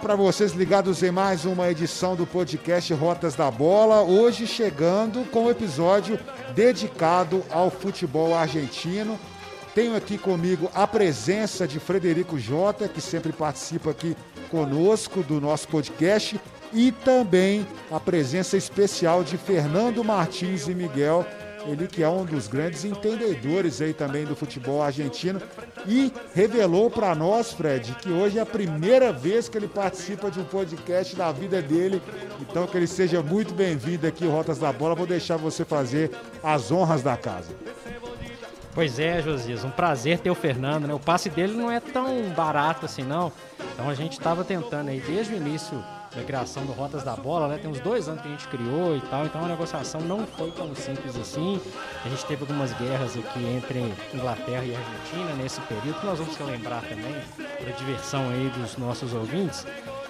para vocês ligados em mais uma edição do podcast Rotas da Bola. Hoje chegando com um episódio dedicado ao futebol argentino. Tenho aqui comigo a presença de Frederico Jota, que sempre participa aqui conosco do nosso podcast, e também a presença especial de Fernando Martins e Miguel, ele que é um dos grandes entendedores aí também do futebol argentino e revelou para nós, Fred, que hoje é a primeira vez que ele participa de um podcast da vida dele. Então que ele seja muito bem-vindo aqui Rotas da Bola. Vou deixar você fazer as honras da casa. Pois é, Josias, um prazer ter o Fernando, né? O passe dele não é tão barato assim, não. Então a gente estava tentando aí desde o início da criação do Rotas da Bola, né? Tem uns dois anos que a gente criou e tal, então a negociação não foi tão simples assim. A gente teve algumas guerras aqui entre Inglaterra e Argentina nesse período, que nós vamos relembrar também, para diversão aí dos nossos ouvintes.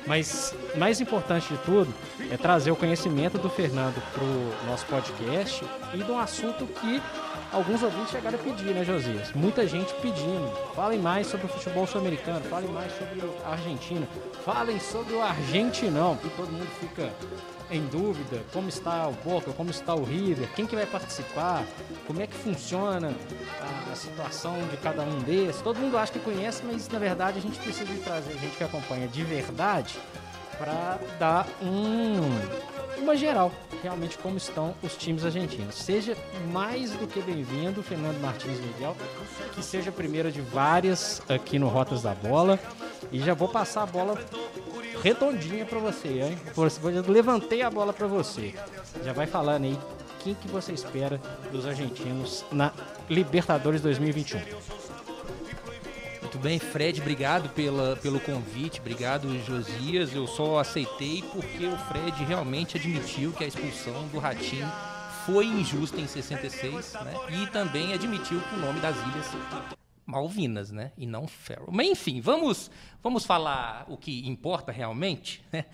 Mas mais importante de tudo é trazer o conhecimento do Fernando para o nosso podcast e de um assunto que alguns ouvintes chegaram a pedir, né, Josias? Muita gente pedindo. Falem mais sobre o futebol sul-americano, falem mais sobre a Argentina, falem sobre o Argentinão. E todo mundo fica em dúvida como está o Boca, como está o River, quem que vai participar, como é que funciona a, a situação de cada um desses. Todo mundo acha que conhece, mas na verdade a gente precisa de trazer gente que acompanha de verdade para dar um, uma geral, realmente como estão os times argentinos. Seja mais do que bem-vindo, Fernando Martins Miguel, que seja a primeira de várias aqui no Rotas da Bola. E já vou passar a bola redondinha para você, hein? Eu levantei a bola para você. Já vai falando aí quem que você espera dos argentinos na Libertadores 2021. Muito bem, Fred, obrigado pela, pelo convite, obrigado Josias. Eu só aceitei porque o Fred realmente admitiu que a expulsão do Ratinho foi injusta em 66, né? E também admitiu que o nome das ilhas Malvinas, né? E não Faroe. Mas enfim, vamos vamos falar o que importa realmente, né?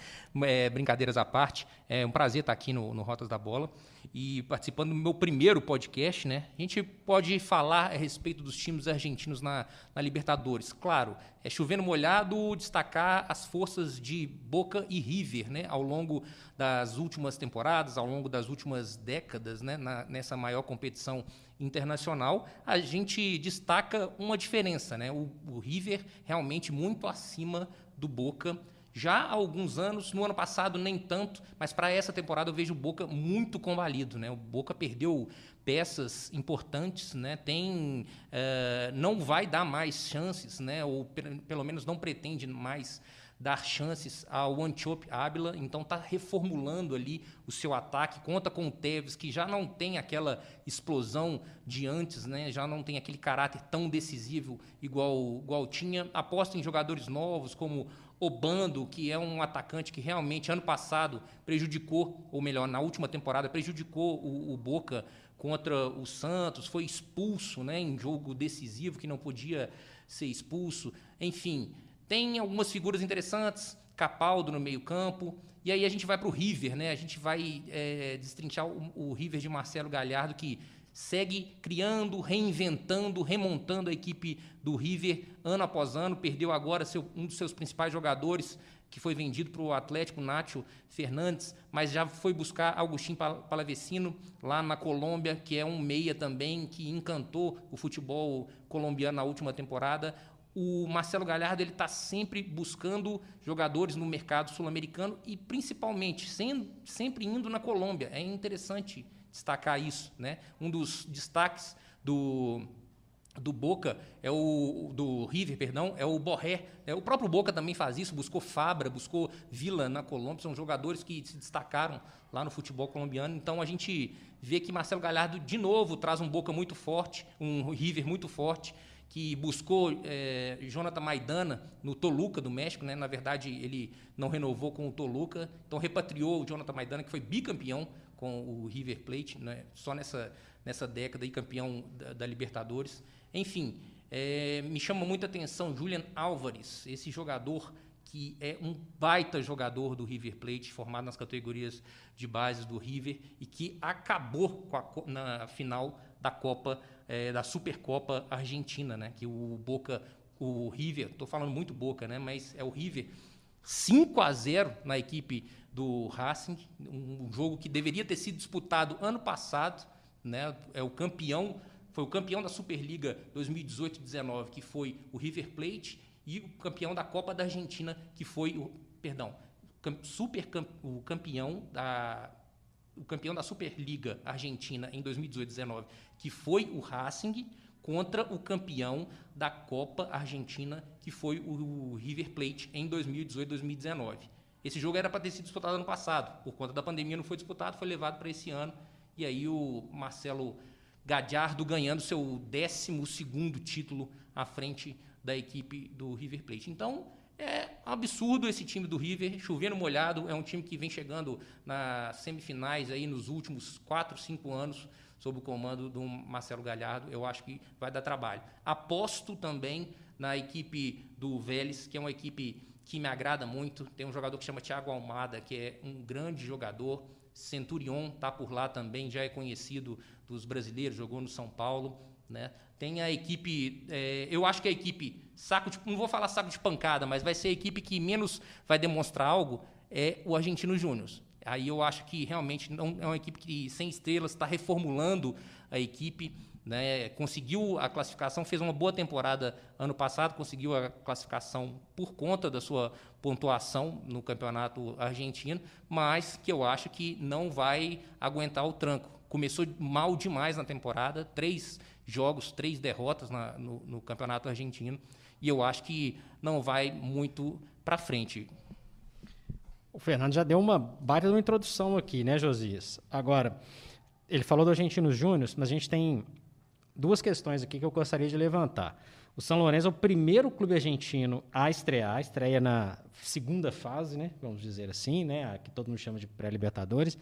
É, brincadeiras à parte. É um prazer estar aqui no, no Rotas da Bola e participando do meu primeiro podcast, né? A gente pode falar a respeito dos times argentinos na, na Libertadores. Claro, é chovendo molhado destacar as forças de Boca e River, né? Ao longo das últimas temporadas, ao longo das últimas décadas, né? Na, nessa maior competição internacional, a gente destaca uma diferença, né? O, o River realmente muito acima do Boca já há alguns anos, no ano passado nem tanto, mas para essa temporada eu vejo o Boca muito combalido. Né? O Boca perdeu peças importantes, né? Tem, uh, não vai dar mais chances, né? ou pelo menos não pretende mais dar chances ao Antiope Ábila, então está reformulando ali o seu ataque, conta com o Tevez, que já não tem aquela explosão de antes, né? já não tem aquele caráter tão decisivo igual, igual tinha, aposta em jogadores novos, como Obando, que é um atacante que realmente ano passado prejudicou, ou melhor, na última temporada prejudicou o, o Boca contra o Santos, foi expulso né, em jogo decisivo que não podia ser expulso. Enfim, tem algumas figuras interessantes, Capaldo no meio-campo. E aí a gente vai para o River, né? A gente vai é, destrinchar o, o River de Marcelo Galhardo, que segue criando, reinventando, remontando a equipe do River ano após ano. Perdeu agora seu, um dos seus principais jogadores, que foi vendido para o Atlético, Nacho Fernandes, mas já foi buscar Agostinho Palavecino lá na Colômbia, que é um meia também que encantou o futebol colombiano na última temporada. O Marcelo Galhardo ele está sempre buscando jogadores no mercado sul-americano e principalmente sendo, sempre indo na Colômbia. É interessante destacar isso. Né? Um dos destaques do, do Boca é o do River, perdão, é o Borré. É, o próprio Boca também faz isso, buscou Fabra, buscou Vila na Colômbia, são jogadores que se destacaram lá no futebol colombiano. Então a gente vê que Marcelo Galhardo de novo traz um Boca muito forte, um River muito forte que buscou é, Jonathan Maidana no Toluca do México, né? na verdade ele não renovou com o Toluca, então repatriou o Jonathan Maidana, que foi bicampeão com o River Plate, né? só nessa, nessa década e campeão da, da Libertadores. Enfim, é, me chama muita atenção Julian Álvares, esse jogador que é um baita jogador do River Plate, formado nas categorias de base do River e que acabou a, na final da Copa, é, da Supercopa Argentina, né? que o Boca, o River, estou falando muito Boca, né? mas é o River 5 a 0 na equipe do Racing, um jogo que deveria ter sido disputado ano passado, né? É o campeão, foi o campeão da Superliga 2018-19, que foi o River Plate, e o campeão da Copa da Argentina, que foi o, perdão, super o campeão da o campeão da Superliga Argentina em 2018-19, que foi o Racing, contra o campeão da Copa Argentina, que foi o River Plate em 2018-2019. Esse jogo era para ter sido disputado ano passado, por conta da pandemia não foi disputado, foi levado para esse ano. E aí o Marcelo Gadiardo ganhando seu 12 título à frente da equipe do River Plate. Então, é absurdo esse time do River, chovendo molhado, é um time que vem chegando nas semifinais aí nos últimos 4, 5 anos, sob o comando do Marcelo Galhardo, eu acho que vai dar trabalho. Aposto também na equipe do Vélez, que é uma equipe que me agrada muito. Tem um jogador que chama Thiago Almada, que é um grande jogador. Centurion está por lá também, já é conhecido dos brasileiros, jogou no São Paulo. Né? Tem a equipe, é, eu acho que a equipe, saco de, não vou falar saco de pancada, mas vai ser a equipe que menos vai demonstrar algo, é o Argentino Júnior. Aí eu acho que realmente não é uma equipe que sem estrelas está reformulando a equipe, né? Conseguiu a classificação, fez uma boa temporada ano passado, conseguiu a classificação por conta da sua pontuação no campeonato argentino, mas que eu acho que não vai aguentar o tranco. Começou mal demais na temporada, três jogos, três derrotas na, no, no campeonato argentino, e eu acho que não vai muito para frente. O Fernando já deu uma baita uma introdução aqui, né, Josias? Agora, ele falou do Argentinos Júnior, mas a gente tem duas questões aqui que eu gostaria de levantar. O São Lourenço é o primeiro clube argentino a estrear, estreia na segunda fase, né, vamos dizer assim, né, a que todo mundo chama de pré-libertadores.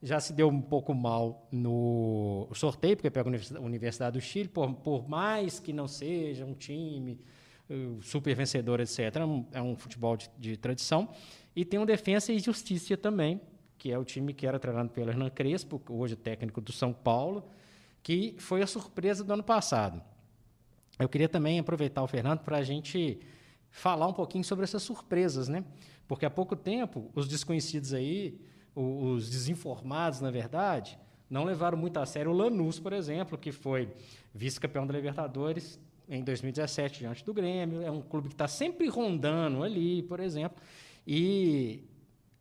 Já se deu um pouco mal no sorteio, porque pega a Universidade do Chile, por, por mais que não seja um time uh, super vencedor, etc., é um, é um futebol de, de tradição. E tem o Defensa e Justiça também, que é o time que era treinado pelo Hernan Crespo, hoje técnico do São Paulo, que foi a surpresa do ano passado. Eu queria também aproveitar o Fernando para a gente falar um pouquinho sobre essas surpresas, né? Porque há pouco tempo os desconhecidos aí, os desinformados, na verdade, não levaram muito a sério o Lanús, por exemplo, que foi vice-campeão da Libertadores em 2017 diante do Grêmio. É um clube que está sempre rondando ali, por exemplo. E,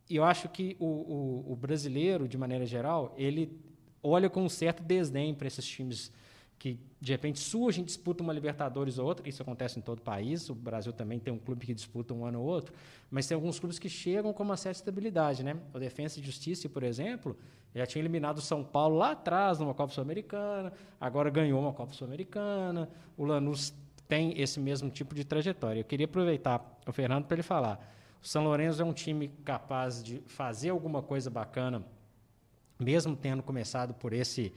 e eu acho que o, o, o, brasileiro, de maneira geral, ele olha com um certo desdém para esses times que de repente surgem, disputam uma Libertadores ou outra. Isso acontece em todo o país. O Brasil também tem um clube que disputa um ano ou outro, mas tem alguns clubes que chegam com uma certa estabilidade, né? O Defensa e Justiça, por exemplo, já tinha eliminado o São Paulo lá atrás numa Copa Sul-Americana, agora ganhou uma Copa Sul-Americana. O Lanús tem esse mesmo tipo de trajetória. Eu queria aproveitar o Fernando para ele falar o São Lourenço é um time capaz de fazer alguma coisa bacana, mesmo tendo começado por esse,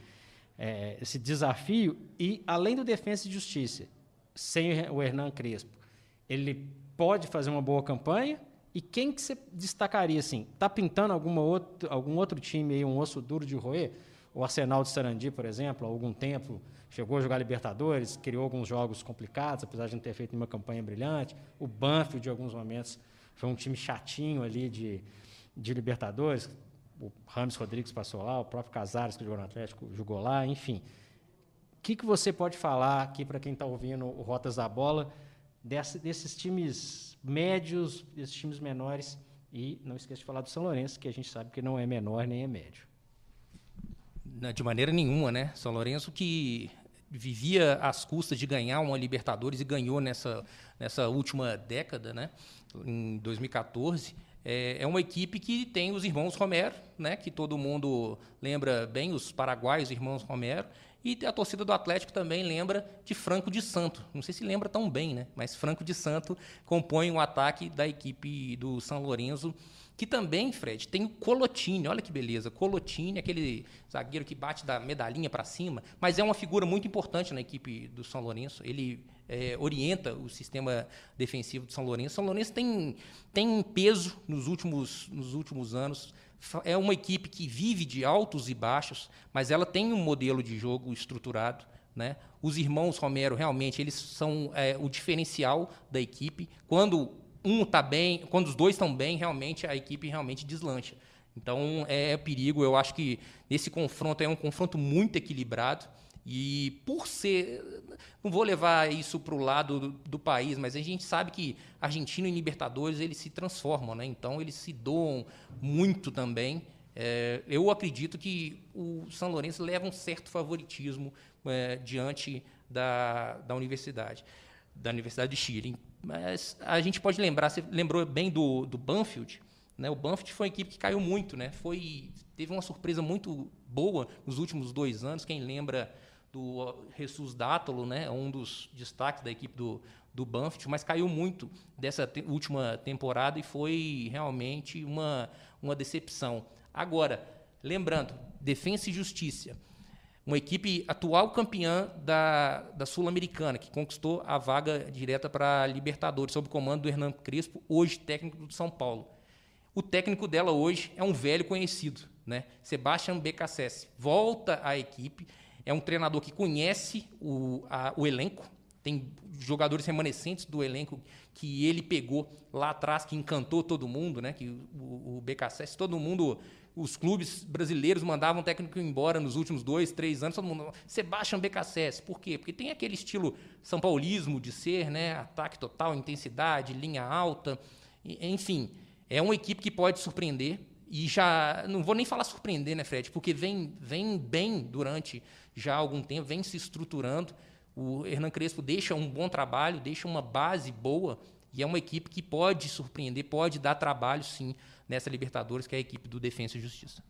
é, esse desafio. E, além do Defesa e Justiça, sem o Hernan Crespo, ele pode fazer uma boa campanha. E quem que você destacaria assim? Está pintando alguma outro, algum outro time aí, um osso duro de roer? O Arsenal de Sarandi, por exemplo, há algum tempo chegou a jogar Libertadores, criou alguns jogos complicados, apesar de não ter feito nenhuma campanha brilhante. O Banfield, de alguns momentos, foi um time chatinho ali de, de Libertadores. O Rames Rodrigues passou lá, o próprio Casares, que jogou no Atlético, jogou lá, enfim. O que, que você pode falar aqui para quem está ouvindo o Rotas da Bola desse, desses times médios, desses times menores? E não esqueça de falar do São Lourenço, que a gente sabe que não é menor nem é médio. De maneira nenhuma, né? São Lourenço que vivia às custas de ganhar uma Libertadores e ganhou nessa, nessa última década, né? em 2014. É, é uma equipe que tem os irmãos Romero, né? que todo mundo lembra bem, os paraguaios irmãos Romero, e a torcida do Atlético também lembra de Franco de Santo. Não sei se lembra tão bem, né? mas Franco de Santo compõe o um ataque da equipe do São Lourenço que também, Fred, tem o Colotini, olha que beleza, Colotini, aquele zagueiro que bate da medalhinha para cima, mas é uma figura muito importante na equipe do São Lourenço. Ele é, orienta o sistema defensivo do São Lourenço. São Lourenço tem, tem peso nos últimos, nos últimos anos. É uma equipe que vive de altos e baixos, mas ela tem um modelo de jogo estruturado. Né? Os irmãos Romero realmente eles são é, o diferencial da equipe. Quando um está bem, quando os dois estão bem, realmente a equipe realmente deslancha. Então é, é perigo. Eu acho que esse confronto é um confronto muito equilibrado. E por ser. Não vou levar isso para o lado do, do, país, mas a gente sabe que Argentina e Libertadores eles se transformam, né? então eles se doam muito também. É, eu acredito que o São Lourenço leva um certo favoritismo é, diante da, da universidade, da Universidade de Chile. Mas a gente pode lembrar, você lembrou bem do, do Banfield, né? O Banfield foi uma equipe que caiu muito, né? Foi, teve uma surpresa muito boa nos últimos dois anos. Quem lembra do Jesus Dátolo, né? Um dos destaques da equipe do, do Banfield, mas caiu muito dessa te última temporada e foi realmente uma, uma decepção. Agora, lembrando, Defensa e Justiça, uma equipe atual campeã da, da Sul-Americana, que conquistou a vaga direta para Libertadores, sob o comando do Hernan Crespo, hoje técnico do São Paulo. O técnico dela hoje é um velho conhecido, né? Sebastian Becassese. Volta à equipe, é um treinador que conhece o, a, o elenco, tem jogadores remanescentes do elenco que ele pegou lá atrás, que encantou todo mundo, né? Que o, o BKSS, todo mundo, os clubes brasileiros mandavam técnico embora nos últimos dois, três anos, todo mundo. Sebastian BKSS, por quê? Porque tem aquele estilo São Paulismo de ser, né? Ataque total, intensidade, linha alta, enfim. É uma equipe que pode surpreender e já não vou nem falar surpreender, né, Fred? Porque vem, vem bem durante já há algum tempo, vem se estruturando. O Hernan Crespo deixa um bom trabalho, deixa uma base boa e é uma equipe que pode surpreender, pode dar trabalho, sim, nessa Libertadores, que é a equipe do Defensa e Justiça.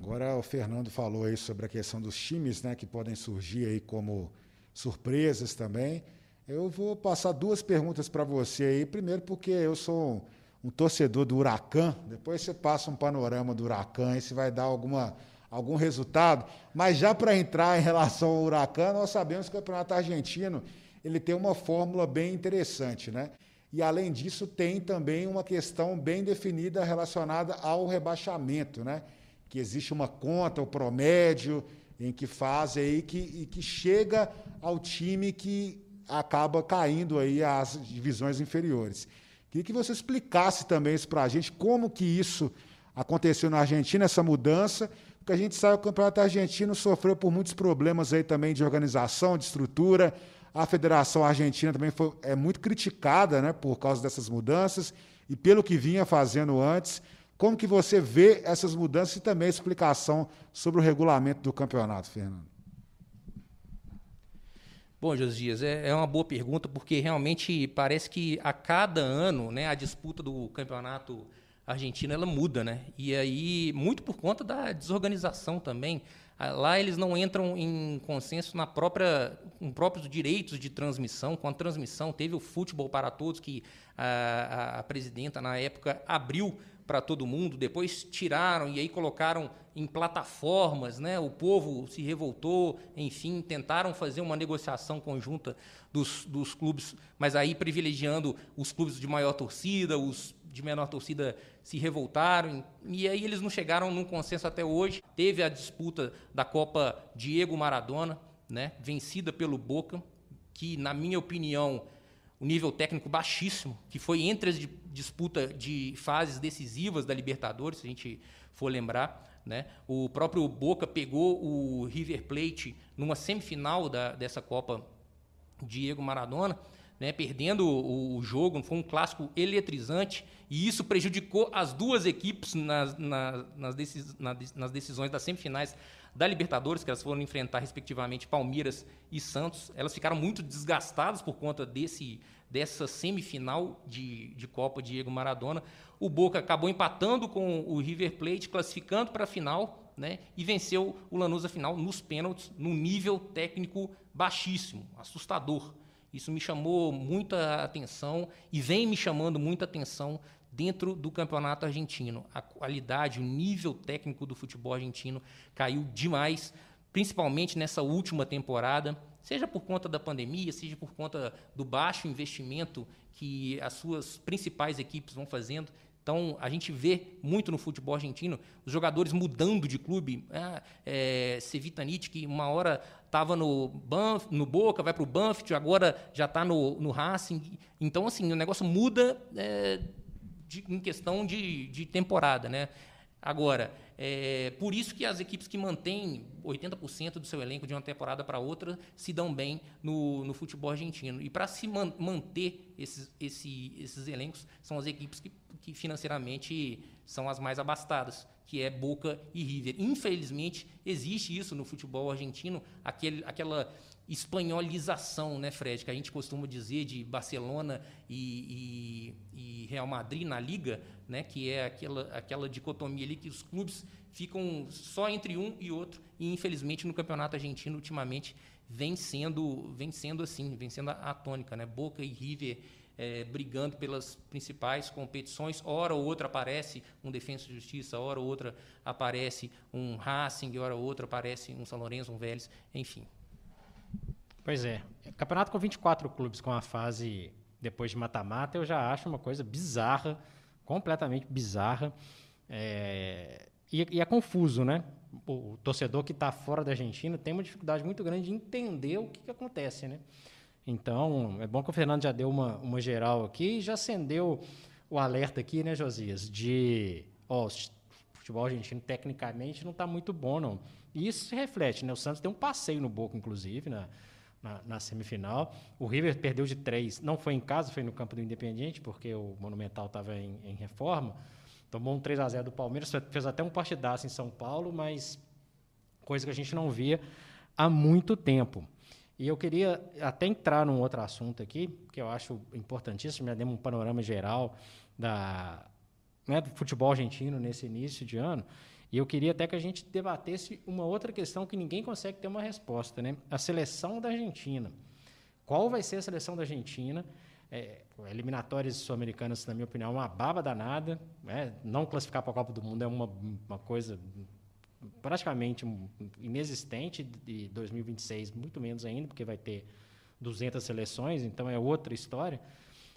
Agora o Fernando falou aí sobre a questão dos times, né, que podem surgir aí como surpresas também. Eu vou passar duas perguntas para você aí. Primeiro, porque eu sou um, um, torcedor do Huracan. Depois você passa um panorama do Huracan e se vai dar alguma, algum resultado. Mas já para entrar em relação ao Huracan, nós sabemos que o Campeonato Argentino ele tem uma fórmula bem interessante, né? E além disso, tem também uma questão bem definida relacionada ao rebaixamento, né? Que existe uma conta, o promédio, em que faz aí que, e que chega ao time que acaba caindo aí às divisões inferiores. Queria que você explicasse também isso para a gente, como que isso aconteceu na Argentina, essa mudança, porque a gente sabe que o Campeonato Argentino sofreu por muitos problemas aí também de organização, de estrutura. A Federação Argentina também foi, é muito criticada né, por causa dessas mudanças e pelo que vinha fazendo antes. Como que você vê essas mudanças e também a explicação sobre o regulamento do campeonato, Fernando? Bom, Josias, é, é uma boa pergunta, porque realmente parece que a cada ano né, a disputa do campeonato argentino ela muda, né? E aí, muito por conta da desorganização também. Ah, lá eles não entram em consenso na própria, com próprios direitos de transmissão. Com a transmissão, teve o futebol para todos, que a, a, a presidenta, na época, abriu para todo mundo, depois tiraram e aí colocaram em plataformas, né? O povo se revoltou, enfim, tentaram fazer uma negociação conjunta dos, dos clubes, mas aí privilegiando os clubes de maior torcida, os de menor torcida se revoltaram, e aí eles não chegaram num consenso até hoje. Teve a disputa da Copa Diego Maradona, né? Vencida pelo Boca, que na minha opinião o nível técnico baixíssimo, que foi entre as disputa de fases decisivas da Libertadores, se a gente for lembrar. Né? O próprio Boca pegou o River Plate numa semifinal da, dessa Copa Diego Maradona, né? perdendo o, o, jogo, foi um clássico eletrizante, e isso prejudicou as duas equipes nas, nas, nas, decis, nas decisões das semifinais da Libertadores, que elas foram enfrentar, respectivamente, Palmeiras e Santos. Elas ficaram muito desgastadas por conta desse, dessa semifinal de, de Copa Diego Maradona. O Boca acabou empatando com o River Plate, classificando para a final, né, e venceu o Lanús a final nos pênaltis, num nível técnico baixíssimo, assustador. Isso me chamou muita atenção e vem me chamando muita atenção dentro do campeonato argentino. A qualidade, o nível técnico do futebol argentino caiu demais, principalmente nessa última temporada, seja por conta da pandemia, seja por conta do baixo investimento que as suas principais equipes vão fazendo. Então, a gente vê muito no futebol argentino os jogadores mudando de clube. É, é, Cevitanite, que uma hora estava no, no Boca, vai para o Banfield, agora já está no, no Racing. Então, assim, o negócio muda é, de, em questão de, de temporada. Né? Agora, é por isso que as equipes que mantêm 80% do seu elenco de uma temporada para outra se dão bem no, no futebol argentino. E para se man, manter esses, esse, esses elencos, são as equipes que, que financeiramente são as mais abastadas, que é Boca e River. Infelizmente, existe isso no futebol argentino, aquele, aquela espanholização, né, Fred, que a gente costuma dizer de Barcelona e, e, Real Madrid na liga, né, que é aquela, aquela dicotomia ali que os clubes ficam só entre um e outro e infelizmente no campeonato argentino ultimamente vem sendo vem sendo assim, vem sendo a, a tônica, né, Boca e River é, brigando pelas principais competições. Hora ou outra aparece um Defensa de Justiça, hora ou outra aparece um Racing, hora ou outra aparece um São Lourenço, um Vélez, enfim. Pois é. Campeonato com 24 clubes com a fase depois de mata-mata, eu já acho uma coisa bizarra, completamente bizarra. É... E, e, é confuso, né? O, o torcedor que está fora da Argentina tem uma dificuldade muito grande de entender o que, que acontece, né? Então, é bom que o Fernando já deu uma, uma geral aqui e já acendeu o alerta aqui, né, Josias? De, ó, o futebol argentino tecnicamente não está muito bom, não. E isso se reflete, né? O Santos tem um passeio no Boca, inclusive, na, na, na, semifinal. O River perdeu de três, não foi em casa, foi no campo do Independiente, porque o Monumental estava em, em, reforma. Tomou um 3 a 0 do Palmeiras, fez até um partidaço em São Paulo, mas coisa que a gente não via há muito tempo. E eu queria até entrar num outro assunto aqui, que eu acho importantíssimo, já demos um panorama geral da, né, do futebol argentino nesse início de ano. E eu queria até que a gente debatesse uma outra questão que ninguém consegue ter uma resposta, né? A seleção da Argentina. Qual vai ser a seleção da Argentina? É, eliminatórias sul-americanas, na minha opinião, é uma baba danada. Né? Não classificar para a Copa do Mundo é uma, uma coisa praticamente inexistente de 2026, muito menos ainda, porque vai ter 200 seleções, então é outra história.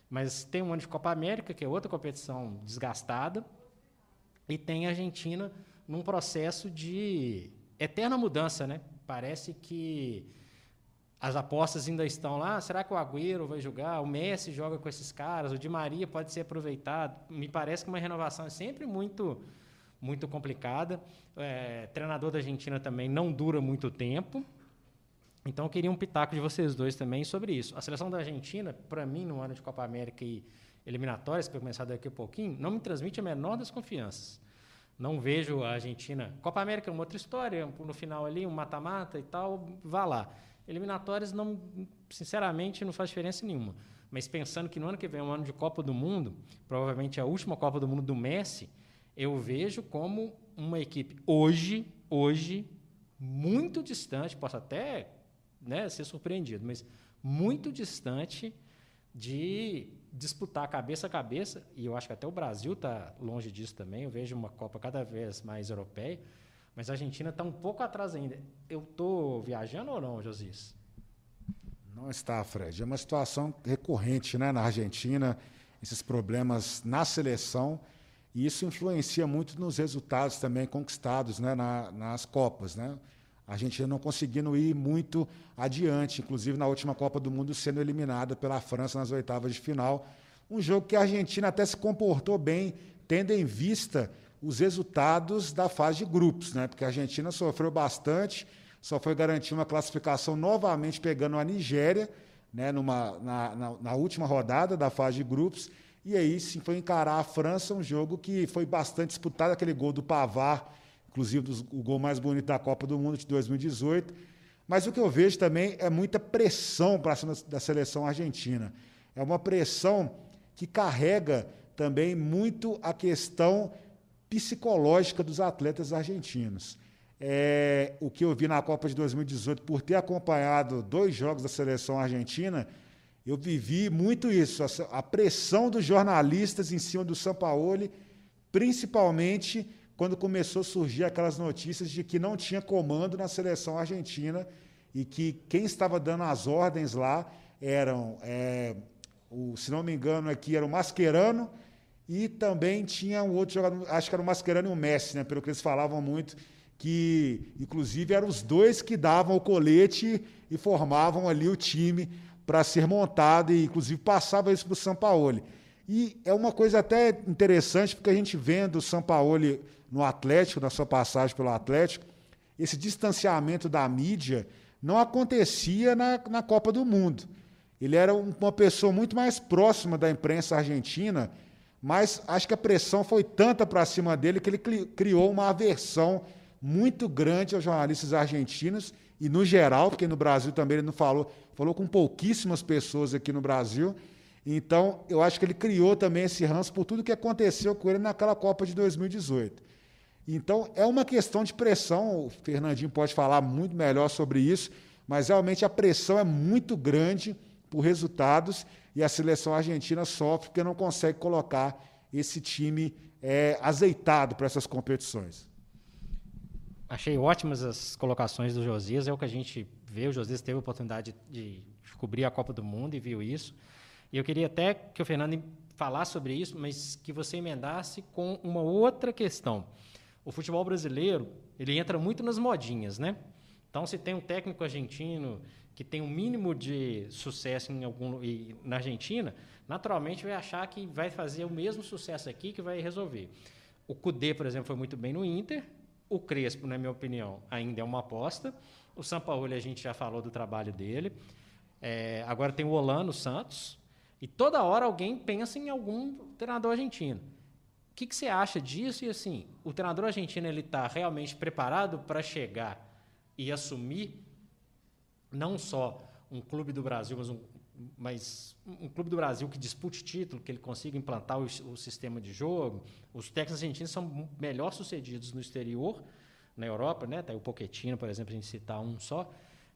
Mas tem um ano de Copa América, que é outra competição desgastada, e tem a Argentina num processo de eterna mudança, né? Parece que as apostas ainda estão lá. Será que o Agüero vai jogar? O Messi joga com esses caras? O Di Maria pode ser aproveitado? Me parece que uma renovação é sempre muito, muito complicada. É, treinador da Argentina também não dura muito tempo. Então, eu queria um pitaco de vocês dois também sobre isso. A seleção da Argentina, para mim, no ano de Copa América e eliminatórias, que vai começar daqui a pouquinho, não me transmite a menor desconfiança. Não vejo a Argentina. Copa América é uma outra história, no final ali, um mata-mata e tal, vá lá. Eliminatórias, não, sinceramente, não faz diferença nenhuma. Mas pensando que no ano que vem é um ano de Copa do Mundo, provavelmente a última Copa do Mundo do Messi, eu vejo como uma equipe hoje, hoje, muito distante, posso até né, ser surpreendido, mas muito distante de disputar cabeça a cabeça, e eu acho que até o Brasil está longe disso também, eu vejo uma Copa cada vez mais europeia, mas a Argentina está um pouco atrás ainda. Eu estou viajando ou não, Josias? Não está, Fred. É uma situação recorrente né, na Argentina, esses problemas na seleção, e isso influencia muito nos resultados também conquistados né, na, nas Copas. Né? A Argentina não conseguindo ir muito adiante, inclusive na última Copa do Mundo sendo eliminada pela França nas oitavas de final. Um jogo que a Argentina até se comportou bem, tendo em vista os resultados da fase de grupos, né? porque a Argentina sofreu bastante, só foi garantir uma classificação novamente pegando a Nigéria né? Numa, na, na, na última rodada da fase de grupos. E aí sim foi encarar a França, um jogo que foi bastante disputado, aquele gol do Pavar inclusive o gol mais bonito da Copa do Mundo de 2018. Mas o que eu vejo também é muita pressão para cima da seleção argentina. É uma pressão que carrega também muito a questão psicológica dos atletas argentinos. É, o que eu vi na Copa de 2018, por ter acompanhado dois jogos da seleção argentina, eu vivi muito isso, a, a pressão dos jornalistas em cima do Sampaoli, principalmente quando começou a surgir aquelas notícias de que não tinha comando na seleção argentina e que quem estava dando as ordens lá eram, é, o, se não me engano, aqui era o Mascherano E também tinha um outro jogador, acho que era o Mascherano e o Messi, né? Pelo que eles falavam muito, que inclusive eram os dois que davam o colete e formavam ali o time para ser montado e inclusive passava isso para o Sampaoli. E é uma coisa até interessante, porque a gente vendo o Sampaoli no Atlético, na sua passagem pelo Atlético, esse distanciamento da mídia não acontecia na, na Copa do Mundo. Ele era uma pessoa muito mais próxima da imprensa argentina, mas acho que a pressão foi tanta para cima dele que ele criou uma aversão muito grande aos jornalistas argentinos e no geral, porque no Brasil também ele não falou, falou com pouquíssimas pessoas aqui no Brasil. Então, eu acho que ele criou também esse ranço por tudo que aconteceu com ele naquela Copa de 2018. Então, é uma questão de pressão, o Fernandinho pode falar muito melhor sobre isso, mas realmente a pressão é muito grande por resultados e a seleção argentina sofre porque não consegue colocar esse time é, azeitado para essas competições. Achei ótimas as colocações do Josias, é o que a gente vê. O Josias teve a oportunidade de cobrir a Copa do Mundo e viu isso. E eu queria até que o Fernando falasse sobre isso, mas que você emendasse com uma outra questão. O futebol brasileiro, ele entra muito nas modinhas, né? Então, se tem um técnico argentino que tem um mínimo de sucesso em algum na Argentina, naturalmente vai achar que vai fazer o mesmo sucesso aqui que vai resolver. O Cudê, por exemplo, foi muito bem no Inter, o Crespo, na minha opinião, ainda é uma aposta. O Sampaoli, a gente já falou do trabalho dele. É, agora tem o Olano Santos. E toda hora alguém pensa em algum treinador argentino. O que, que você acha disso? E assim, o treinador argentino ele está realmente preparado para chegar e assumir não só um clube do Brasil, mas um, mas um clube do Brasil que dispute título, que ele consiga implantar o, o sistema de jogo. Os técnicos argentinos são melhor sucedidos no exterior, na Europa, né? Tá o Pochettino, por exemplo, a gente citar um só,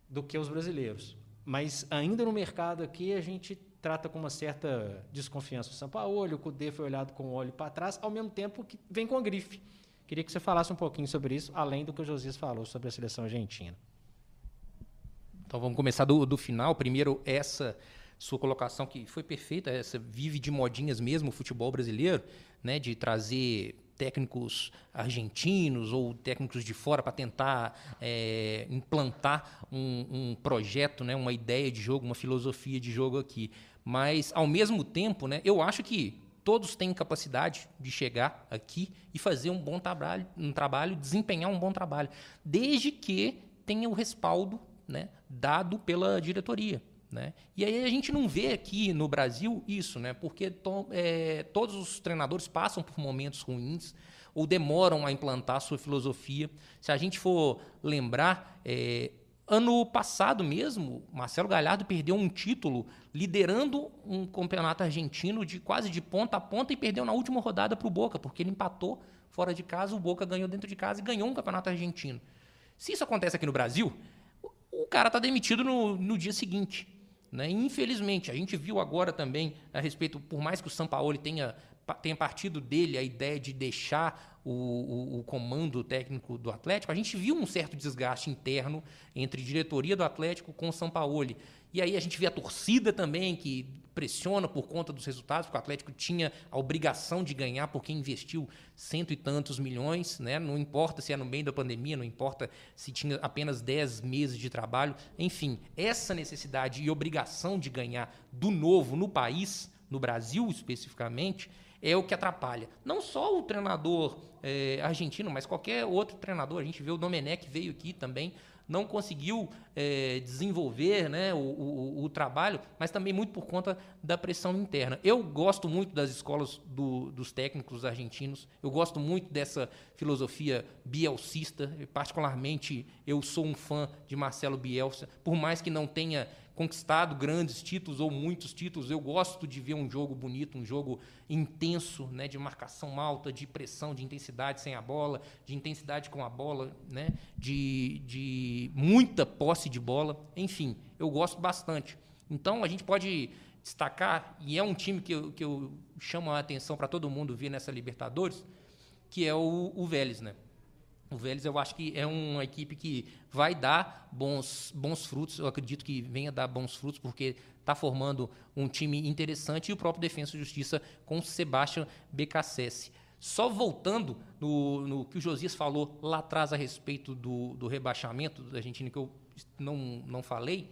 do que os brasileiros. Mas ainda no mercado aqui a gente trata com uma certa desconfiança o São Paulo, o Cudê foi olhado com o olho para trás, ao mesmo tempo que vem com a grife. Queria que você falasse um pouquinho sobre isso, além do que o Josias falou sobre a seleção argentina. Então vamos começar do, do final. Primeiro, essa sua colocação que foi perfeita, essa vive de modinhas mesmo o futebol brasileiro, né, de trazer técnicos argentinos ou técnicos de fora para tentar é, implantar um, um, projeto, né, uma ideia de jogo, uma filosofia de jogo aqui. Mas, ao mesmo tempo, né, eu acho que todos têm capacidade de chegar aqui e fazer um bom trabalho, um trabalho, desempenhar um bom trabalho, desde que tenha o respaldo né, dado pela diretoria. Né? E aí a gente não vê aqui no Brasil isso, né? porque to, é, todos os treinadores passam por momentos ruins ou demoram a implantar a sua filosofia. Se a gente for lembrar, é, ano passado mesmo, Marcelo Galhardo perdeu um título liderando um campeonato argentino de quase de ponta a ponta e perdeu na última rodada para o Boca, porque ele empatou fora de casa, o Boca ganhou dentro de casa e ganhou um campeonato argentino. Se isso acontece aqui no Brasil, o cara está demitido no, no dia seguinte. Né? Infelizmente, a gente viu agora também a respeito, por mais que o Sampaoli tenha, tenha partido dele a ideia de deixar o, o, o, comando técnico do Atlético, a gente viu um certo desgaste interno entre diretoria do Atlético com o Sampaoli. E aí a gente vê a torcida também, que pressiona por conta dos resultados, porque o Atlético tinha a obrigação de ganhar porque investiu cento e tantos milhões, né? não importa se é no meio da pandemia, não importa se tinha apenas dez meses de trabalho, enfim, essa necessidade e obrigação de ganhar do novo no país, no Brasil especificamente, é o que atrapalha. Não só o treinador é, argentino, mas qualquer outro treinador. A gente vê o Domenech veio aqui também não conseguiu é, desenvolver né, o, o, o, trabalho, mas também muito por conta da pressão interna. Eu gosto muito das escolas do, dos técnicos argentinos, eu gosto muito dessa filosofia bielcista, particularmente eu sou um fã de Marcelo Bielsa, por mais que não tenha conquistado grandes títulos ou muitos títulos. Eu gosto de ver um jogo bonito, um jogo intenso, né, de marcação alta, de pressão, de intensidade sem a bola, de intensidade com a bola, né, de, de muita posse de bola. Enfim, eu gosto bastante. Então a gente pode destacar, e é um time que eu, que eu chamo a atenção para todo mundo ver nessa Libertadores, que é o, o Vélez. Né? O Vélez eu acho que é uma equipe que vai dar bons, bons frutos. Eu acredito que venha dar bons frutos, porque está formando um time interessante e o próprio Defensa e Justiça com Sebastião Becassese. Só voltando no, no, que o Josias falou lá atrás a respeito do, do rebaixamento da Argentina, que eu não, não falei,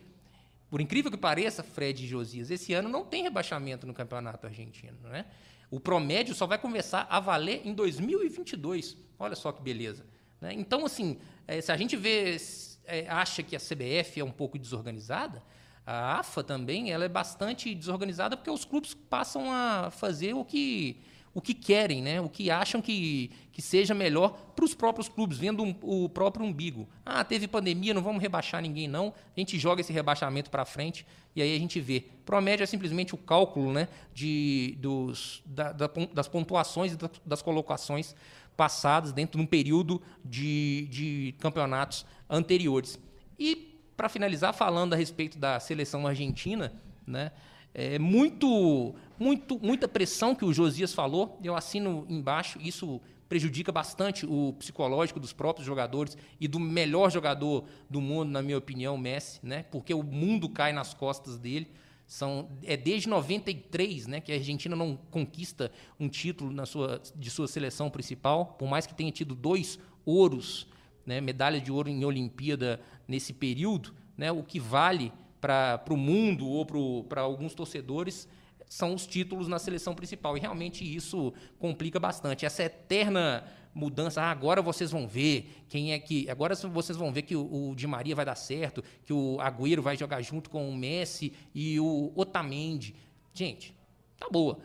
por incrível que pareça, Fred e Josias, esse ano não tem rebaixamento no campeonato argentino. Né? O promédio só vai começar a valer em 2022. Olha só que beleza. Né? Então, assim, é, se a gente vê, é, acha que a CBF é um pouco desorganizada, a AFA também ela é bastante desorganizada porque os clubes passam a fazer o que o que querem, né? o que acham que, que seja melhor para os próprios clubes, vendo um, o próprio umbigo. Ah, teve pandemia, não vamos rebaixar ninguém, não. A gente joga esse rebaixamento para frente e aí a gente vê. Promédio é simplesmente o cálculo né, de, dos, da, da, das pontuações e das colocações passadas dentro de um período de, de campeonatos anteriores. E, para finalizar, falando a respeito da seleção argentina, né, é muito, muito, muita pressão que o Josias falou, eu assino embaixo, isso prejudica bastante o psicológico dos próprios jogadores e do melhor jogador do mundo, na minha opinião, Messi, né? porque o mundo cai nas costas dele. São, é desde 93 né, que a Argentina não conquista um título na sua, de sua seleção principal, por mais que tenha tido dois ouros, né, medalha de ouro em Olimpíada nesse período, né, o que vale para o mundo ou para alguns torcedores são os títulos na seleção principal. E realmente isso complica bastante. Essa eterna mudança, ah, agora vocês vão ver quem é que. Agora vocês vão ver que o, o Di Maria vai dar certo, que o Agüero vai jogar junto com o Messi e o Otamendi. Gente, tá boa.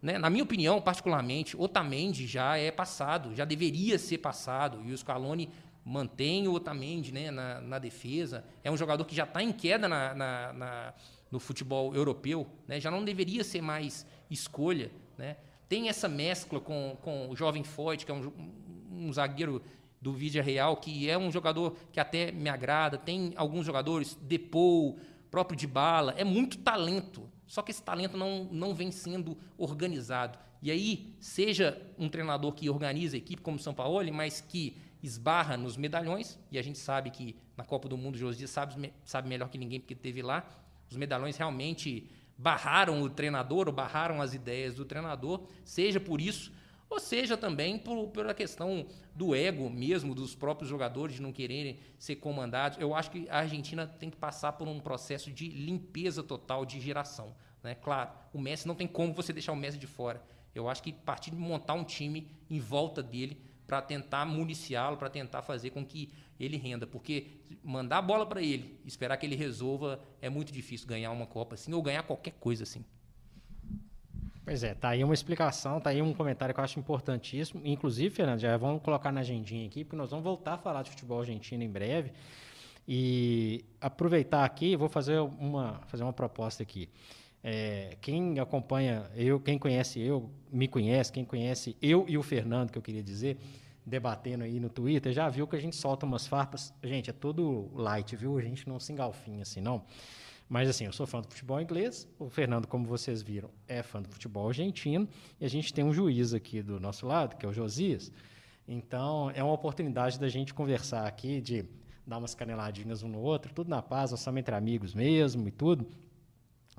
Né? Na minha opinião, particularmente, Otamendi já é passado, já deveria ser passado. E o Scaloni mantém o Otamendi né, na, na defesa. É um jogador que já está em queda na, na, na, no futebol europeu, né? já não deveria ser mais escolha. Né? Tem essa mescla com, com o jovem Foyt, que é um, um zagueiro do Vídeo Real, que é um jogador que até me agrada. Tem alguns jogadores, Depou, próprio de bala, é muito talento. Só que esse talento não, não vem sendo organizado. E aí, seja um treinador que organiza a equipe, como o São Paulo, mas que esbarra nos medalhões, e a gente sabe que na Copa do Mundo, Josias sabe, sabe melhor que ninguém porque teve lá, os medalhões realmente barraram o treinador ou barraram as ideias do treinador, seja por isso, ou seja também por, pela questão do ego mesmo dos próprios jogadores de não quererem ser comandados. Eu acho que a Argentina tem que passar por um processo de limpeza total de geração. Né? Claro, o Messi não tem como você deixar o Messi de fora. Eu acho que partir de montar um time em volta dele para tentar municiá-lo, para tentar fazer com que ele renda. Porque mandar a bola para ele, esperar que ele resolva, é muito difícil ganhar uma Copa assim, ou ganhar qualquer coisa assim. Pois é, tá aí uma explicação, tá aí um comentário que eu acho importantíssimo. Inclusive, Fernando, já vamos colocar na agendinha aqui, porque nós vamos voltar a falar de futebol argentino em breve. E aproveitar aqui, vou fazer uma, fazer uma proposta aqui. É, quem acompanha eu, quem conhece eu, me conhece, quem conhece eu e o Fernando, que eu queria dizer, debatendo aí no Twitter, já viu que a gente solta umas farpas. Gente, é tudo light, viu? A gente não se engalfinha assim, não. Mas assim, eu sou fã do futebol inglês, o Fernando, como vocês viram, é fã do futebol argentino, e a gente tem um juiz aqui do nosso lado, que é o Josias. Então, é uma oportunidade da gente conversar aqui, de dar umas caneladinhas um no outro, tudo na paz, nós somos entre amigos mesmo e tudo.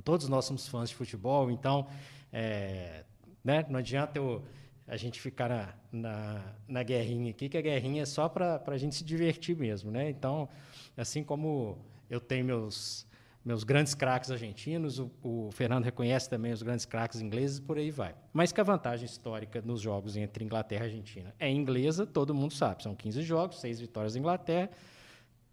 Todos nós somos fãs de futebol, então é, né, não adianta eu, a gente ficar na, na, na, guerrinha aqui, que a guerrinha é só para a gente se divertir mesmo. Né? Então, assim como eu tenho meus, meus grandes craques argentinos, o, o, Fernando reconhece também os grandes craques ingleses, por aí vai. Mas que a vantagem histórica nos jogos entre Inglaterra e Argentina é inglesa, todo mundo sabe. São 15 jogos, 6 vitórias da Inglaterra,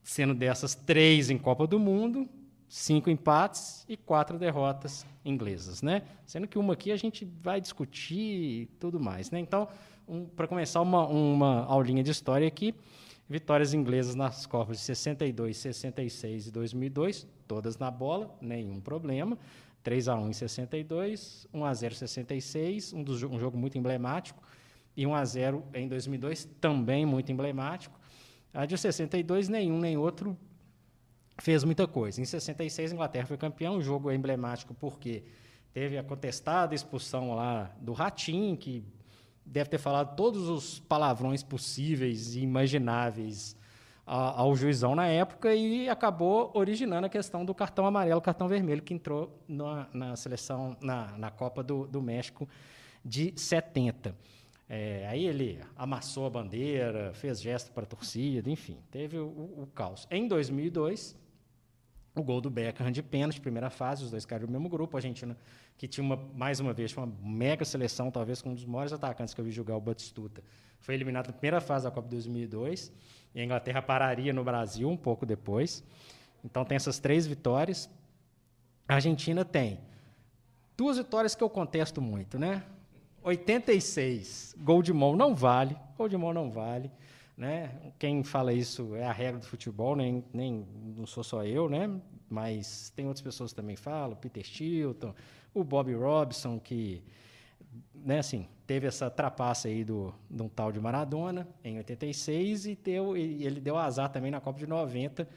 sendo dessas três em Copa do Mundo, cinco empates e quatro derrotas inglesas, né? Sendo que uma aqui a gente vai discutir e tudo mais, né? Então, um, para começar uma, uma aulinha de história aqui, vitórias inglesas nas Copas de 62, 66 e 2002, todas na bola, nenhum problema. 3 a 1 em 62, 1 a 0 em 66, um, dos, um jogo muito emblemático, e 1 a 0 em 2002, também muito emblemático. A de 62, nenhum nem outro fez muita coisa. Em 66, a Inglaterra foi campeão, o jogo emblemático porque teve a contestada expulsão lá do Ratinho, que deve ter falado todos os palavrões possíveis e imagináveis ao juizão na época e acabou originando a questão do cartão amarelo, cartão vermelho, que entrou na, na seleção, na, na Copa do, do México de 70. É, aí ele amassou a bandeira, fez gesto para a torcida, enfim, teve o, o, caos. Em 2002, o gol do Beckham de pênalti, primeira fase, os dois caíram no mesmo grupo. A Argentina, que tinha uma, mais uma vez uma mega seleção, talvez com um dos maiores atacantes que eu vi jogar, o Batistuta, foi eliminado na primeira fase da Copa de 2002. E a Inglaterra pararia no Brasil um pouco depois. Então tem essas três vitórias. A Argentina tem duas vitórias que eu contesto muito, né? 86, gol de mão não vale, gol de mão não vale, né? Quem fala isso é a regra do futebol, nem, nem não sou só eu, né? Mas tem outras pessoas que também falam, Peter Shilton, o Bob Robson que, né, assim, teve essa trapaça aí do, de um tal de Maradona em 86 e, deu, e ele deu azar também na Copa de 90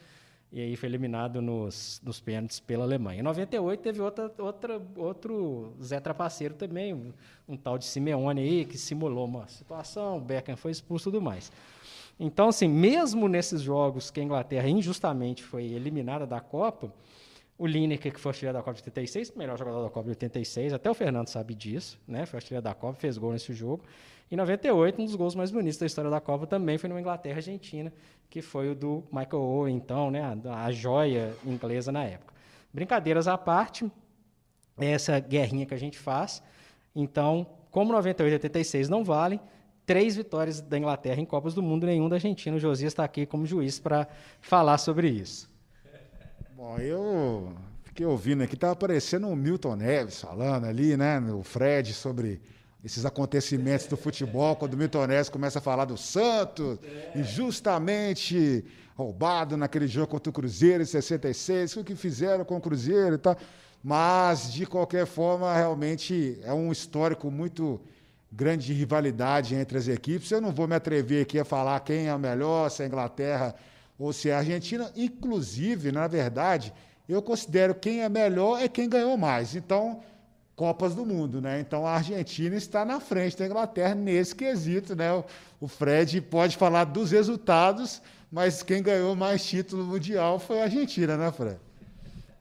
e aí foi eliminado nos, nos pênaltis pela Alemanha. Em 98 teve outra, outra, outro Zé Trapaceiro também, um, um, tal de Simeone aí, que simulou uma situação, o Beckham foi expulso e tudo mais. Então, assim, mesmo nesses jogos que a Inglaterra injustamente foi eliminada da Copa, o Lineker, que foi artilheiro da Copa de 86, melhor jogador da Copa de 86, até o Fernando sabe disso, né? Foi artilheiro da Copa, fez gol nesse jogo. Em 98, um dos gols mais bonitos da história da Copa também foi numa Inglaterra-Argentina, que foi o do Michael Owen, então, né? A, a joia inglesa na época. Brincadeiras à parte, essa guerrinha que a gente faz. Então, como 98 e 86 não valem, três vitórias da Inglaterra em Copas do Mundo, nenhum da Argentina. O Josias está aqui como juiz para falar sobre isso. Bom, eu fiquei ouvindo aqui, estava aparecendo o Milton Neves falando ali, né? O Fred sobre esses acontecimentos do futebol, quando o Milton Neves começa a falar do Santos, injustamente roubado naquele jogo contra o Cruzeiro em 66, o que fizeram com o Cruzeiro e tal. Mas, de qualquer forma, realmente é um histórico muito grande de rivalidade entre as equipes. Eu não vou me atrever aqui a falar quem é o melhor, se é a Inglaterra ou se é a Argentina. Inclusive, na verdade, eu considero quem é melhor é quem ganhou mais. Então, Copas do Mundo, né? Então a Argentina está na frente da Inglaterra nesse quesito, né? O Fred pode falar dos resultados, mas quem ganhou mais título mundial foi a Argentina, né, Fred?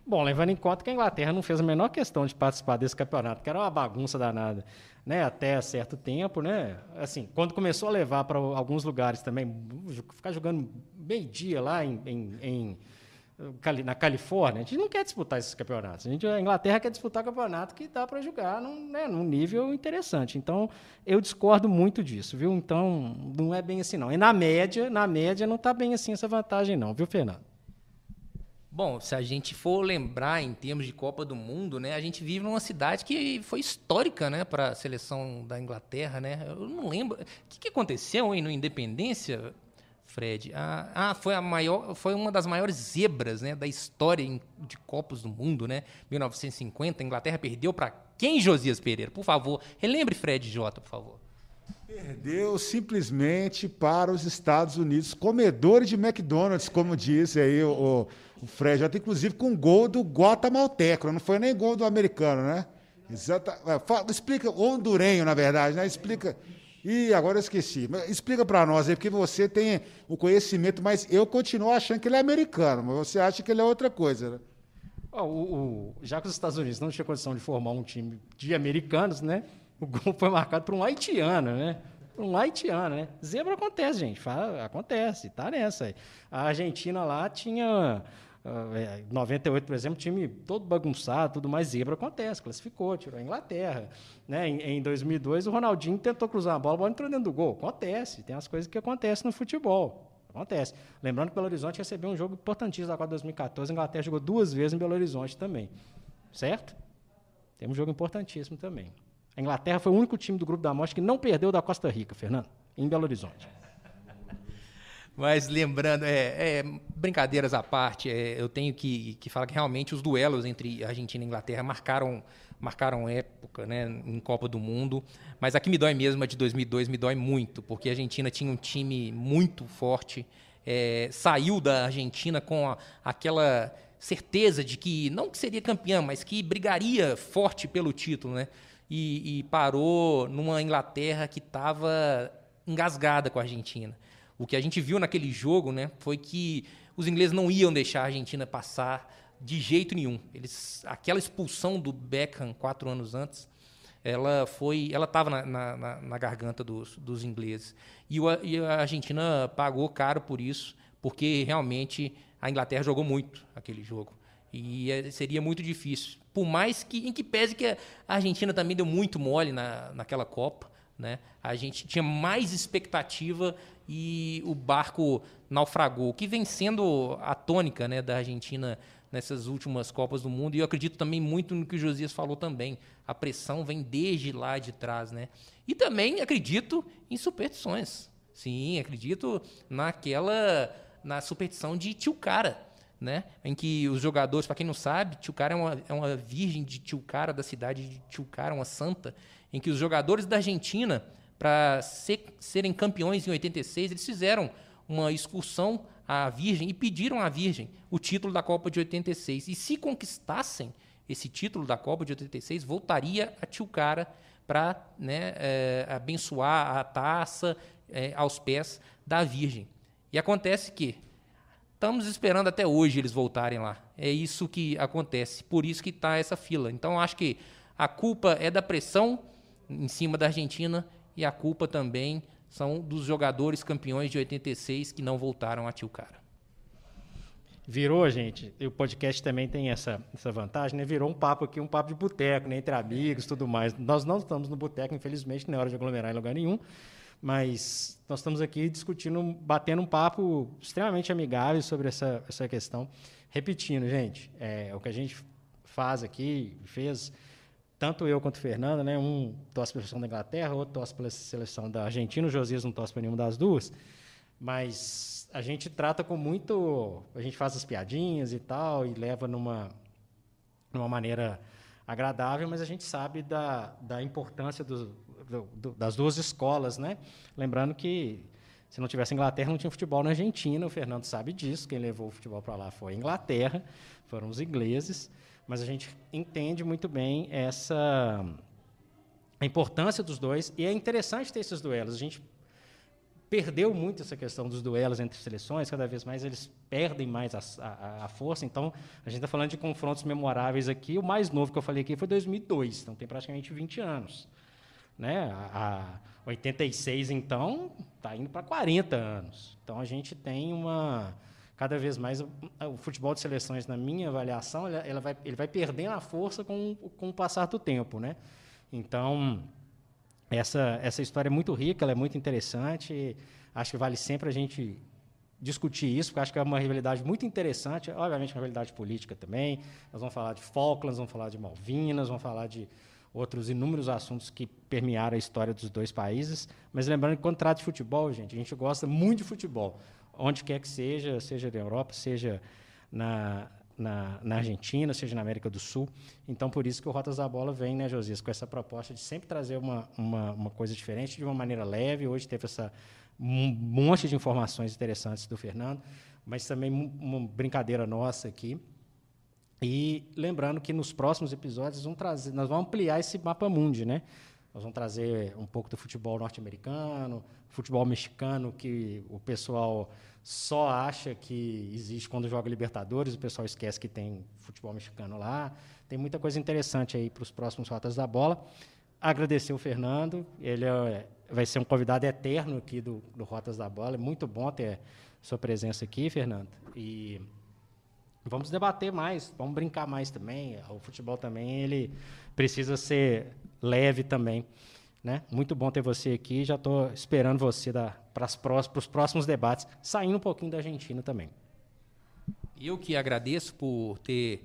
Bom, levando em conta que a Inglaterra não fez a menor questão de participar desse campeonato, que era uma bagunça danada, né? Até certo tempo, né? Assim, quando começou a levar para alguns lugares também, ficar jogando meio dia lá em, em, em na Califórnia, a gente não quer disputar esses campeonatos. A, gente, a Inglaterra quer disputar campeonato que dá para jogar num, né, num nível interessante. Então, eu discordo muito disso, viu? Então, não é bem assim, não. E na média, na média, não está bem assim essa vantagem, não, viu, Fernando? Bom, se a gente for lembrar em termos de Copa do Mundo, né, a gente vive numa cidade que foi histórica, né, para a seleção da Inglaterra, né? Eu não lembro o que, que aconteceu hein, no Independência. Fred. Ah, ah, foi a maior, foi uma das maiores zebras, né, da história de Copas do Mundo, né? 1950, a Inglaterra perdeu para quem, Josias Pereira? Por favor, relembre Fred Jota, por favor. Perdeu simplesmente para os Estados Unidos, comedores de McDonald's, como disse aí o, o Fred Jota, inclusive com gol do guatemalteco, não foi nem gol do americano, né? Exata, é, explica, hondurenho, na verdade, né? Explica e agora eu esqueci. Explica para nós aí, porque você tem o conhecimento, mas eu continuo achando que ele é americano, mas você acha que ele é outra coisa, né? Oh, o, o, já que os Estados Unidos não tinham condição de formar um time de americanos, né? O gol foi marcado por um haitiano, né? Um haitiano, né? Zebra acontece, gente. Fala, acontece, tá nessa aí. A Argentina lá tinha 98, ah, é, por exemplo, time todo bagunçado, tudo mais zebra acontece, classificou, tirou a Inglaterra. Né? Em, em 2002, o Ronaldinho tentou cruzar a bola, a bola entrou dentro do gol. Acontece, tem as coisas que acontecem no futebol. Acontece. Lembrando que Belo Horizonte recebeu um jogo importantíssimo da Copa 2014, a Inglaterra jogou duas vezes em Belo Horizonte também. Certo? Temos um jogo importantíssimo também. A Inglaterra foi o único time do grupo da morte que não perdeu da Costa Rica, Fernando, em Belo Horizonte. Mas lembrando, é, é, brincadeiras à parte, é, eu tenho que, que falar que realmente os duelos entre Argentina e Inglaterra marcaram, marcaram época né, em Copa do Mundo. Mas a que me dói mesmo, a de 2002, me dói muito, porque a Argentina tinha um time muito forte, é, saiu da Argentina com a, aquela certeza de que, não que seria campeã, mas que brigaria forte pelo título, né? E, e parou numa Inglaterra que estava engasgada com a Argentina. O que a gente viu naquele jogo né, foi que os ingleses não iam deixar a Argentina passar de jeito nenhum. Eles, aquela expulsão do Beckham quatro anos antes, ela foi, ela estava na, na, na, garganta dos, dos ingleses e, o, e, a Argentina pagou caro por isso, porque realmente a Inglaterra jogou muito aquele jogo e é, seria muito difícil. Por mais que, em que pese que a Argentina também deu muito mole na, naquela Copa, né? A gente tinha mais expectativa e o barco naufragou, que vem sendo a tônica né, da Argentina nessas últimas Copas do Mundo. E eu acredito também muito no que o Josias falou também. A pressão vem desde lá de trás. Né? E também acredito em superstições. Sim, acredito naquela. na superstição de tio cara. Né? Em que os jogadores, para quem não sabe, tio cara é uma, é uma virgem de tio cara da cidade de tio cara, uma santa, em que os jogadores da Argentina, para ser, serem campeões em 86, eles fizeram uma excursão à Virgem e pediram à Virgem o título da Copa de 86. E se conquistassem esse título da Copa de 86, voltaria a Tilcara para né, é, abençoar a taça é, aos pés da Virgem. E acontece que estamos esperando até hoje eles voltarem lá. É isso que acontece, por isso que está essa fila. Então acho que a culpa é da pressão em cima da Argentina e a culpa também são dos jogadores campeões de 86 que não voltaram a Tilcara. Virou, gente, e o podcast também tem essa, essa vantagem, né? Virou um papo aqui, um papo de boteco, né? Entre amigos tudo mais. Nós não estamos no boteco, infelizmente, não é hora de aglomerar em lugar nenhum, mas nós estamos aqui discutindo, batendo um papo extremamente amigável sobre essa, essa questão. Repetindo, gente, é, o que a gente faz aqui, fez tanto eu quanto o Fernando, né? Um torce pela seleção da Inglaterra, outro torce pela seleção da Argentina, o Josias não torce para nenhuma das duas. Mas a gente trata com muito. A gente faz as piadinhas e tal, e leva numa, numa maneira agradável, mas a gente sabe da, da importância do, do, das duas escolas, né? Lembrando que se não tivesse Inglaterra, não tinha futebol na Argentina, o Fernando sabe disso, quem levou o futebol para lá foi a Inglaterra, foram os ingleses mas a gente entende muito bem essa a importância dos dois e é interessante ter esses duelos. A gente perdeu muito essa questão dos duelos entre seleções, cada vez mais eles perdem mais a, a, a força. Então, a gente está falando de confrontos memoráveis aqui. O mais novo que eu falei aqui foi 2002, então tem praticamente 20 anos. Né? A, a 86, então, está indo para 40 anos. Então, a gente tem uma cada vez mais o, o, futebol de seleções, na minha avaliação, ela, ela vai, ele vai perdendo a força com, com o passar do tempo, né? Então, essa, essa história é muito rica, ela é muito interessante. Acho que vale sempre a gente discutir isso, porque acho que é uma rivalidade muito interessante. Obviamente, uma rivalidade política também. Nós vamos falar de Falklands, vamos falar de Malvinas, vamos falar de outros inúmeros assuntos que permearam a história dos dois países. Mas lembrando que quando trata de futebol, gente, a gente gosta muito de futebol onde quer que seja, seja na Europa, seja na, na, na, Argentina, seja na América do Sul. Então, por isso que o Rotas da Bola vem, né, Josias, com essa proposta de sempre trazer uma, uma, uma coisa diferente, de uma maneira leve. Hoje teve essa um monte de informações interessantes do Fernando, mas também uma brincadeira nossa aqui. E lembrando que nos próximos episódios vamos trazer, nós vamos ampliar esse mapa mundi, né? Nós vamos trazer um pouco do futebol norte-americano, futebol mexicano, que o pessoal só acha que existe quando joga Libertadores, o pessoal esquece que tem futebol mexicano lá. Tem muita coisa interessante aí para os próximos Rotas da Bola. Agradecer o Fernando, ele é, vai ser um convidado eterno aqui do, do Rotas da Bola. É muito bom ter sua presença aqui, Fernando. E vamos debater mais, vamos brincar mais também. O futebol também ele precisa ser leve também. Né? Muito bom ter você aqui. Já estou esperando você para os próximos debates, saindo um pouquinho da Argentina também. Eu que agradeço por ter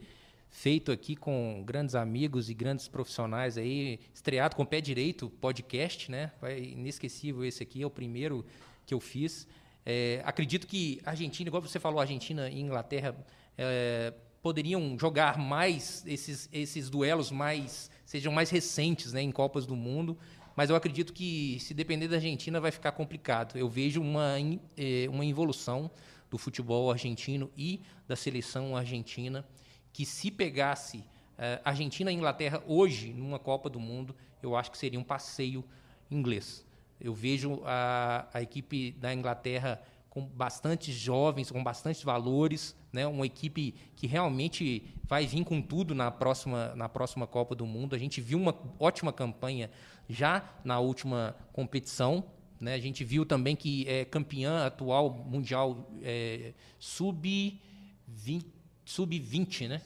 feito aqui com grandes amigos e grandes profissionais aí, estreado com o pé direito podcast, né? Inesquecível esse aqui, é o primeiro que eu fiz. É, acredito que a Argentina, igual você falou, Argentina e Inglaterra é, poderiam jogar mais esses, esses duelos mais sejam mais recentes né, em Copas do Mundo. Mas eu acredito que, se depender da Argentina, vai ficar complicado. Eu vejo uma, eh, uma evolução do futebol argentino e da seleção argentina, que se pegasse Uh, Argentina e Inglaterra hoje, numa Copa do Mundo, eu acho que seria um passeio inglês. Eu vejo a, a equipe da Inglaterra com bastantes jovens, com bastantes valores, né? uma equipe que realmente vai vir com tudo na próxima, na próxima Copa do Mundo. A gente viu uma ótima campanha já na última competição. Né? A gente viu também que é campeã atual mundial é, sub-20, sub né?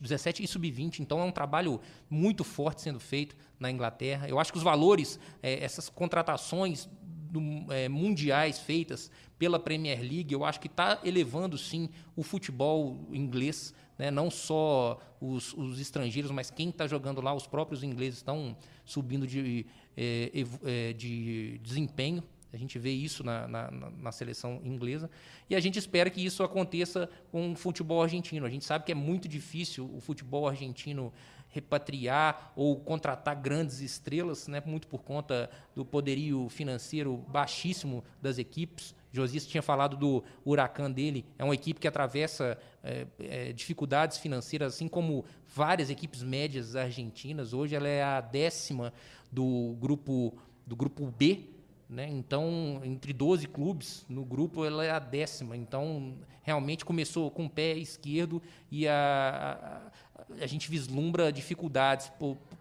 17 e sub-20. Então é um trabalho muito forte sendo feito na Inglaterra. Eu acho que os valores, é, essas contratações do, é, mundiais feitas pela Premier League, eu acho que está elevando sim o futebol inglês, né? não só os, os, estrangeiros, mas quem está jogando lá, os próprios ingleses estão subindo de, é, é, de desempenho. A gente vê isso na, na, na, seleção inglesa. E a gente espera que isso aconteça com o futebol argentino. A gente sabe que é muito difícil o futebol argentino repatriar ou contratar grandes estrelas, né, muito por conta do poderio financeiro baixíssimo das equipes. Josias tinha falado do Huracan dele, é uma equipe que atravessa é, é, dificuldades financeiras, assim como várias equipes médias argentinas. Hoje ela é a décima do grupo, do grupo B, né? Então, entre 12 clubes no grupo, ela é a décima. Então, realmente começou com o pé esquerdo e a, a, a gente vislumbra dificuldades,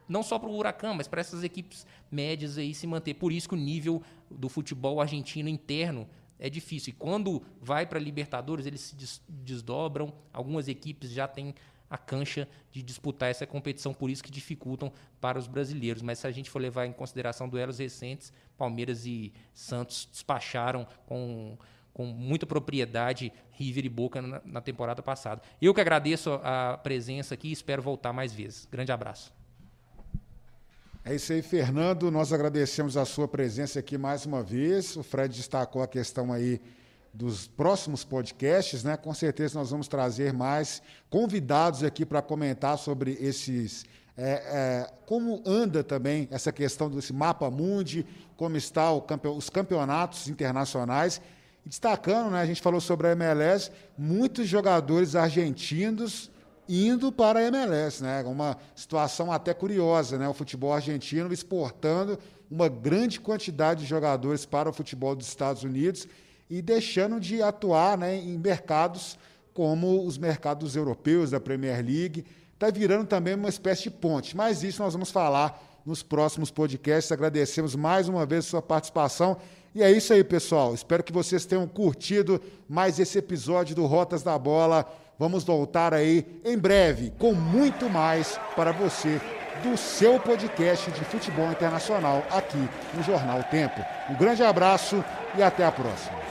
não só para o Huracan, mas para essas equipes médias aí se manter. Por isso que o nível do futebol argentino interno é difícil. E quando vai para Libertadores, eles se desdobram. Algumas equipes já têm a cancha de disputar essa competição, por isso que dificultam para os brasileiros. Mas se a gente for levar em consideração duelos recentes, Palmeiras e Santos despacharam com, com muita propriedade River e Boca na, na temporada passada. Eu que agradeço a presença aqui e espero voltar mais vezes. Grande abraço. É isso aí, Fernando. Nós agradecemos a sua presença aqui mais uma vez. O Fred destacou a questão aí dos próximos podcasts, né? Com certeza nós vamos trazer mais convidados aqui para comentar sobre esses. É, é, como anda também essa questão desse mapa mundi, como está os campeonatos internacionais. E destacando, né, a gente falou sobre a MLS, muitos jogadores argentinos indo para a MLS, né? Uma situação até curiosa, né? O futebol argentino exportando uma grande quantidade de jogadores para o futebol dos Estados Unidos e deixando de atuar né, em mercados como os mercados europeus da Premier League. Está virando também uma espécie de ponte, mas isso nós vamos falar nos próximos podcasts. Agradecemos mais uma vez a sua participação. E é isso aí, pessoal. Espero que vocês tenham curtido mais esse episódio do Rotas da Bola. Vamos voltar aí em breve com muito mais para você do seu podcast de futebol internacional aqui no Jornal Tempo. Um grande abraço e até a próxima.